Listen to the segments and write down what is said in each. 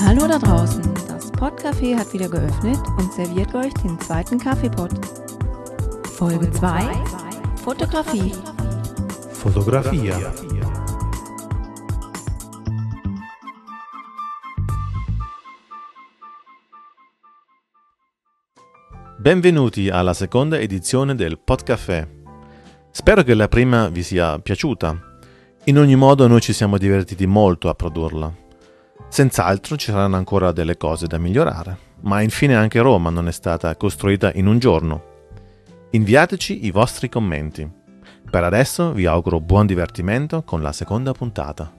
Hallo da draußen, das Podcafé hat wieder geöffnet und serviert euch den zweiten Kaffeepot. Folge 2 Fotografie. Fotografia. Benvenuti alla seconda edizione del Podcafé. Spero che la prima vi sia piaciuta. In ogni modo noi ci siamo divertiti molto a produrla. Senz'altro ci saranno ancora delle cose da migliorare, ma infine anche Roma non è stata costruita in un giorno. Inviateci i vostri commenti. Per adesso vi auguro buon divertimento con la seconda puntata.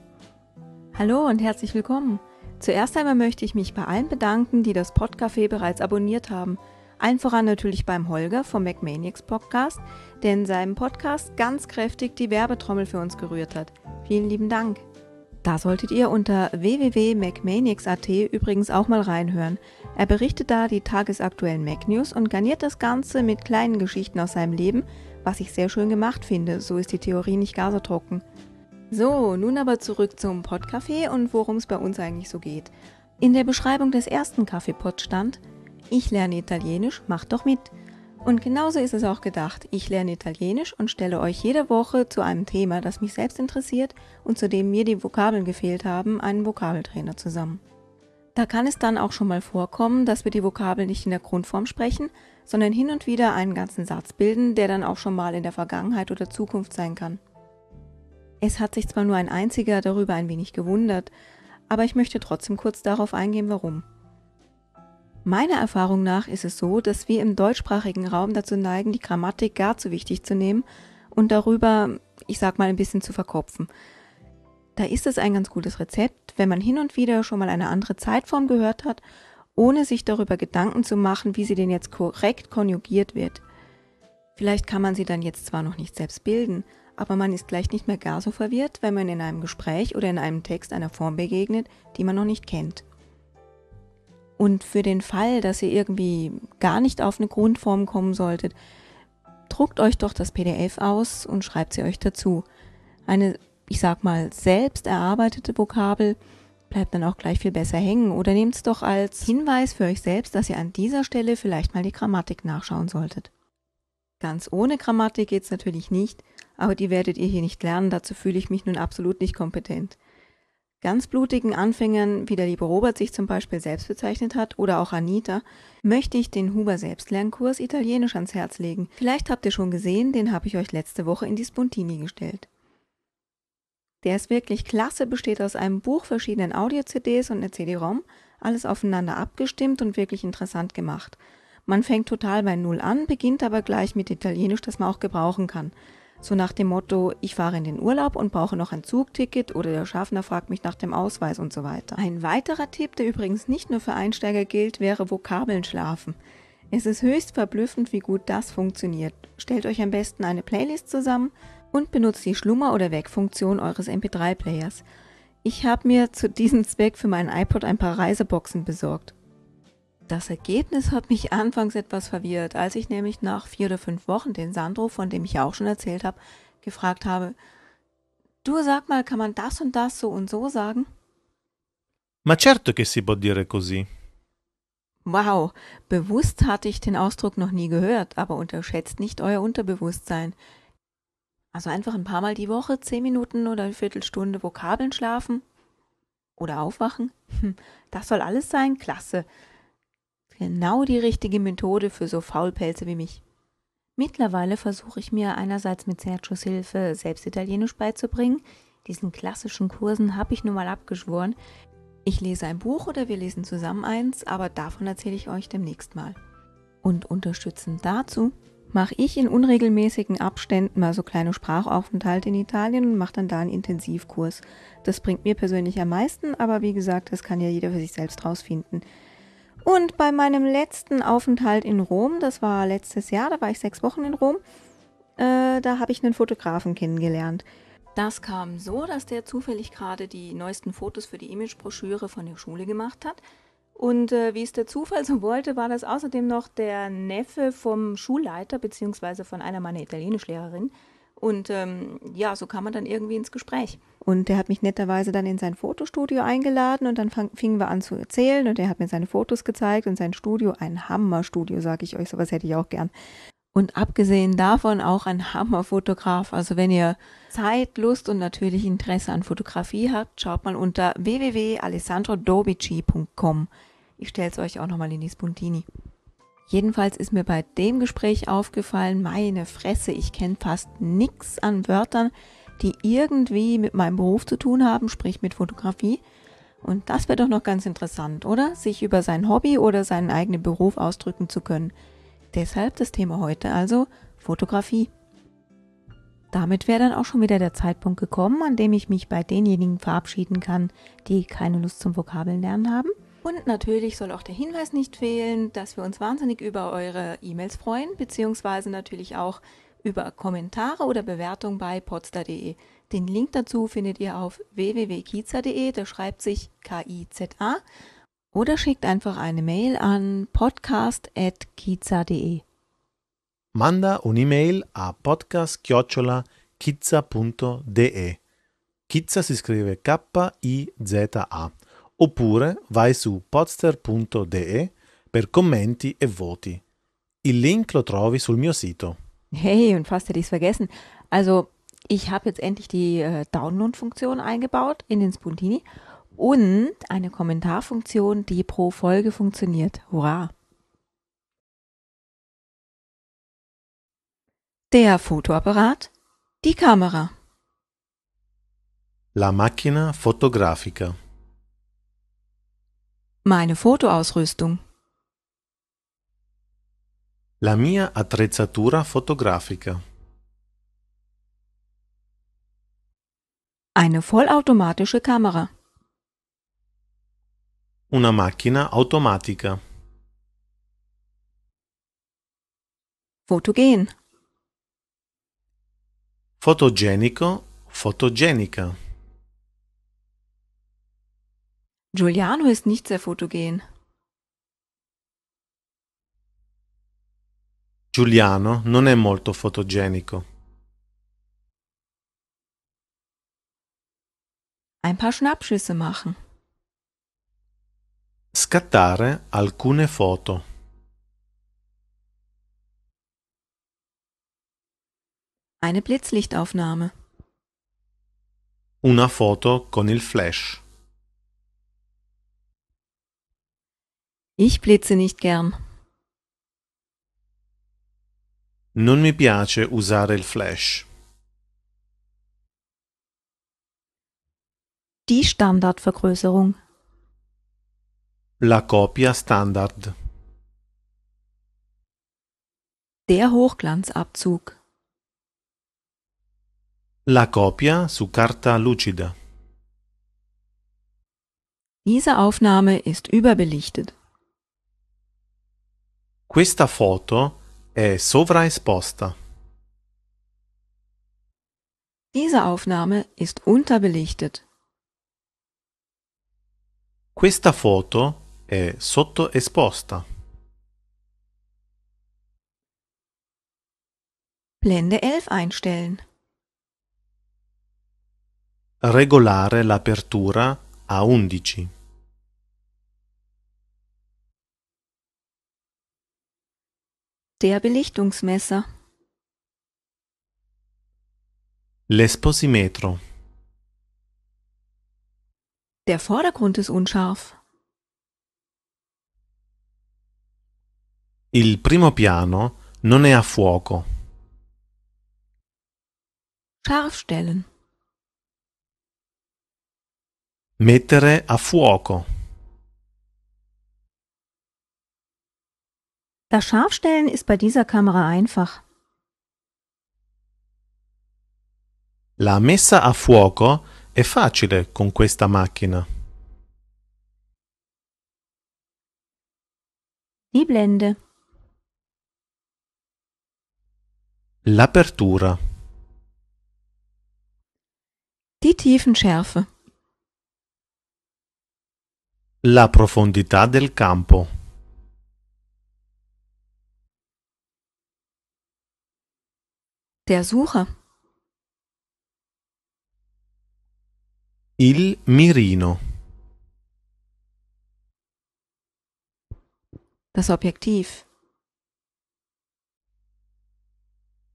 Hallo und herzlich willkommen. Zuerst einmal möchte ich mich bei allen bedanken, die das Podcafé bereits abonniert haben – allen voran natürlich beim Holger vom MacManiacs Podcast, der in seinem Podcast ganz kräftig die Werbetrommel für uns gerührt hat. Vielen lieben Dank. Da solltet ihr unter www.macmaniacs.at übrigens auch mal reinhören. Er berichtet da die tagesaktuellen Mac News und garniert das Ganze mit kleinen Geschichten aus seinem Leben, was ich sehr schön gemacht finde. So ist die Theorie nicht gar so trocken. So, nun aber zurück zum Podcafé und worum es bei uns eigentlich so geht. In der Beschreibung des ersten Kaffeepot stand, ich lerne Italienisch, macht doch mit. Und genauso ist es auch gedacht. Ich lerne Italienisch und stelle euch jede Woche zu einem Thema, das mich selbst interessiert und zu dem mir die Vokabeln gefehlt haben, einen Vokabeltrainer zusammen. Da kann es dann auch schon mal vorkommen, dass wir die Vokabeln nicht in der Grundform sprechen, sondern hin und wieder einen ganzen Satz bilden, der dann auch schon mal in der Vergangenheit oder Zukunft sein kann. Es hat sich zwar nur ein einziger darüber ein wenig gewundert, aber ich möchte trotzdem kurz darauf eingehen, warum. Meiner Erfahrung nach ist es so, dass wir im deutschsprachigen Raum dazu neigen, die Grammatik gar zu wichtig zu nehmen und darüber, ich sag mal, ein bisschen zu verkopfen. Da ist es ein ganz gutes Rezept, wenn man hin und wieder schon mal eine andere Zeitform gehört hat, ohne sich darüber Gedanken zu machen, wie sie denn jetzt korrekt konjugiert wird. Vielleicht kann man sie dann jetzt zwar noch nicht selbst bilden, aber man ist gleich nicht mehr gar so verwirrt, wenn man in einem Gespräch oder in einem Text einer Form begegnet, die man noch nicht kennt. Und für den Fall, dass ihr irgendwie gar nicht auf eine Grundform kommen solltet, druckt euch doch das PDF aus und schreibt sie euch dazu. Eine, ich sag mal, selbst erarbeitete Vokabel bleibt dann auch gleich viel besser hängen oder nehmt es doch als Hinweis für euch selbst, dass ihr an dieser Stelle vielleicht mal die Grammatik nachschauen solltet. Ganz ohne Grammatik geht's natürlich nicht, aber die werdet ihr hier nicht lernen, dazu fühle ich mich nun absolut nicht kompetent. Ganz blutigen Anfängern, wie der liebe Robert sich zum Beispiel selbst bezeichnet hat, oder auch Anita, möchte ich den Huber Selbstlernkurs Italienisch ans Herz legen. Vielleicht habt ihr schon gesehen, den habe ich euch letzte Woche in die Spontini gestellt. Der ist wirklich klasse, besteht aus einem Buch, verschiedenen Audio-CDs und einer CD-ROM, alles aufeinander abgestimmt und wirklich interessant gemacht. Man fängt total bei Null an, beginnt aber gleich mit Italienisch, das man auch gebrauchen kann. So nach dem Motto, ich fahre in den Urlaub und brauche noch ein Zugticket oder der Schaffner fragt mich nach dem Ausweis und so weiter. Ein weiterer Tipp, der übrigens nicht nur für Einsteiger gilt, wäre Vokabeln schlafen. Es ist höchst verblüffend, wie gut das funktioniert. Stellt euch am besten eine Playlist zusammen und benutzt die Schlummer- oder Wegfunktion eures MP3-Players. Ich habe mir zu diesem Zweck für meinen iPod ein paar Reiseboxen besorgt. Das Ergebnis hat mich anfangs etwas verwirrt, als ich nämlich nach vier oder fünf Wochen den Sandro, von dem ich auch schon erzählt habe, gefragt habe, du sag mal, kann man das und das so und so sagen? Ma certo che si può dire così. Wow, bewusst hatte ich den Ausdruck noch nie gehört, aber unterschätzt nicht euer Unterbewusstsein. Also einfach ein paar Mal die Woche, zehn Minuten oder eine Viertelstunde Vokabeln schlafen oder aufwachen. Hm, das soll alles sein, klasse. Genau die richtige Methode für so Faulpelze wie mich. Mittlerweile versuche ich mir einerseits mit Sergios Hilfe selbst Italienisch beizubringen. Diesen klassischen Kursen habe ich nun mal abgeschworen. Ich lese ein Buch oder wir lesen zusammen eins, aber davon erzähle ich euch demnächst mal. Und unterstützend dazu mache ich in unregelmäßigen Abständen mal so kleine Sprachaufenthalte in Italien und mache dann da einen Intensivkurs. Das bringt mir persönlich am meisten, aber wie gesagt, das kann ja jeder für sich selbst rausfinden. Und bei meinem letzten Aufenthalt in Rom, das war letztes Jahr, da war ich sechs Wochen in Rom, äh, da habe ich einen Fotografen kennengelernt. Das kam so, dass der zufällig gerade die neuesten Fotos für die Imagebroschüre von der Schule gemacht hat. Und äh, wie es der Zufall so wollte, war das außerdem noch der Neffe vom Schulleiter beziehungsweise von einer meiner Italienischlehrerin. Und ähm, ja, so kam man dann irgendwie ins Gespräch. Und der hat mich netterweise dann in sein Fotostudio eingeladen und dann fingen wir an zu erzählen und er hat mir seine Fotos gezeigt und sein Studio, ein Hammerstudio, sage ich euch, sowas hätte ich auch gern. Und abgesehen davon auch ein Hammerfotograf. Also wenn ihr Zeit, Lust und natürlich Interesse an Fotografie habt, schaut mal unter www.alessandrodobici.com. Ich stelle es euch auch nochmal in die Spuntini. Jedenfalls ist mir bei dem Gespräch aufgefallen, meine Fresse, ich kenne fast nichts an Wörtern, die irgendwie mit meinem Beruf zu tun haben, sprich mit Fotografie. Und das wäre doch noch ganz interessant, oder? Sich über sein Hobby oder seinen eigenen Beruf ausdrücken zu können. Deshalb das Thema heute also Fotografie. Damit wäre dann auch schon wieder der Zeitpunkt gekommen, an dem ich mich bei denjenigen verabschieden kann, die keine Lust zum Vokabeln lernen haben. Und natürlich soll auch der Hinweis nicht fehlen, dass wir uns wahnsinnig über eure E-Mails freuen, beziehungsweise natürlich auch über Kommentare oder Bewertungen bei podstar.de. Den Link dazu findet ihr auf www.kiza.de, da schreibt sich K-I-Z-A, oder schickt einfach eine Mail an podcast.kiza.de. Manda un'email a podcast-kizza.de. Kizza si scrive K-I-Z-A oppure vai su podster.de per commenti e voti. Il link lo trovi sul mio sito. Hey, und fast hätte ich es vergessen. Also, ich habe jetzt endlich die äh, Download-Funktion eingebaut in den Spuntini und eine Kommentarfunktion, die pro Folge funktioniert. Hurra! Der Fotoapparat, die Kamera. La macchina fotografica. Meine Fotoausrüstung. La mia attrezzatura fotografica. Eine vollautomatische Kamera. Una macchina automatica. Fotogen. Fotogenico, fotogenica. Giuliano ist nicht sehr fotogen. Giuliano non è molto fotogenico. Ein paar Schnappschüsse machen. Scattare alcune foto. Eine Blitzlichtaufnahme. Una foto con il flash. Ich blitze nicht gern. Non mi piace usare il flash. Die Standardvergrößerung. La copia standard. Der Hochglanzabzug. La copia su carta lucida. Diese Aufnahme ist überbelichtet. Questa foto è sovraesposta. Diese Aufnahme ist unterbelichtet. Questa foto è sottoesposta. Blende 11 einstellen. Regolare l'apertura a 11. Der Belichtungsmesser. L'esposimetro. Der Vordergrund ist unscharf. Il primo piano non è a fuoco. Scharf stellen. Mettere a fuoco. Das Scharfstellen ist bei dieser Kamera einfach. La messa a fuoco è facile con questa macchina. Die Blende. L'apertura. Die Tiefenschärfe. La profondità del campo. Der Sucher. Il mirino. Das Objektiv.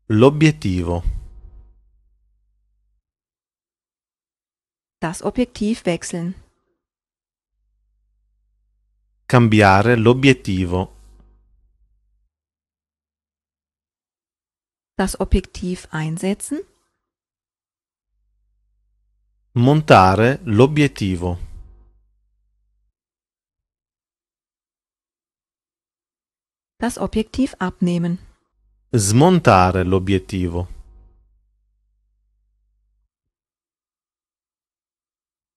L'obiettivo. Das Objektiv wechseln. Cambiare l'obiettivo. Das Objektiv einsetzen. Montare l'obiettivo. Das Objektiv abnehmen. Smontare l'obiettivo.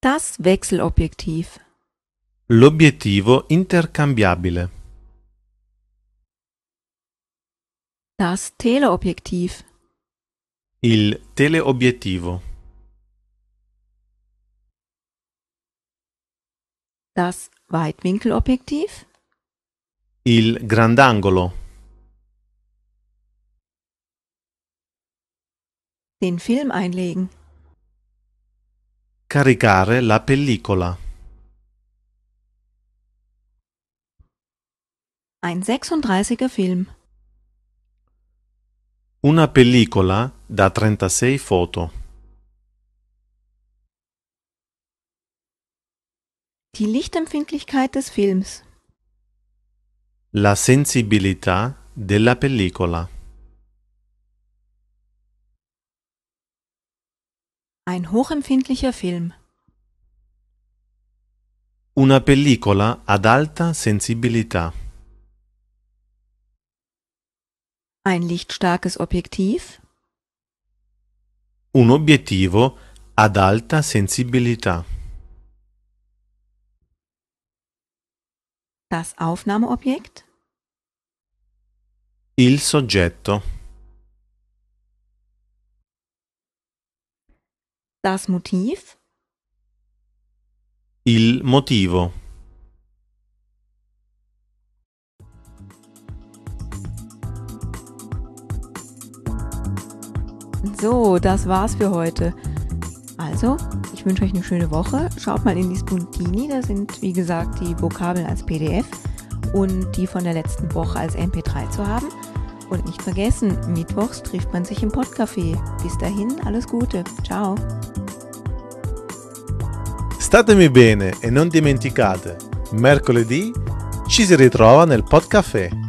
Das Wechselobjektiv. L'obiettivo intercambiabile. Das Teleobjektiv. Il teleobiettivo. Das Weitwinkelobjektiv. Il grandangolo. Den Film einlegen. Caricare la pellicola. Ein 36er Film. Una pellicola da 36 foto. Die Lichtempfindlichkeit des Films. La sensibilità della pellicola. Ein hochempfindlicher Film. Una pellicola ad alta sensibilità. Ein lichtstarkes Objektiv. Un obiettivo ad alta sensibilità. Das Aufnahmeobjekt. Il soggetto. Das Motiv. Il motivo. So, das war's für heute. Also, ich wünsche euch eine schöne Woche. Schaut mal in die Spuntini, da sind wie gesagt die Vokabeln als PDF und die von der letzten Woche als MP3 zu haben. Und nicht vergessen, mittwochs trifft man sich im Podcafé. Bis dahin, alles Gute. Ciao. Statemi bene e non dimenticate, mercoledì ci si ritrova nel Podcafé.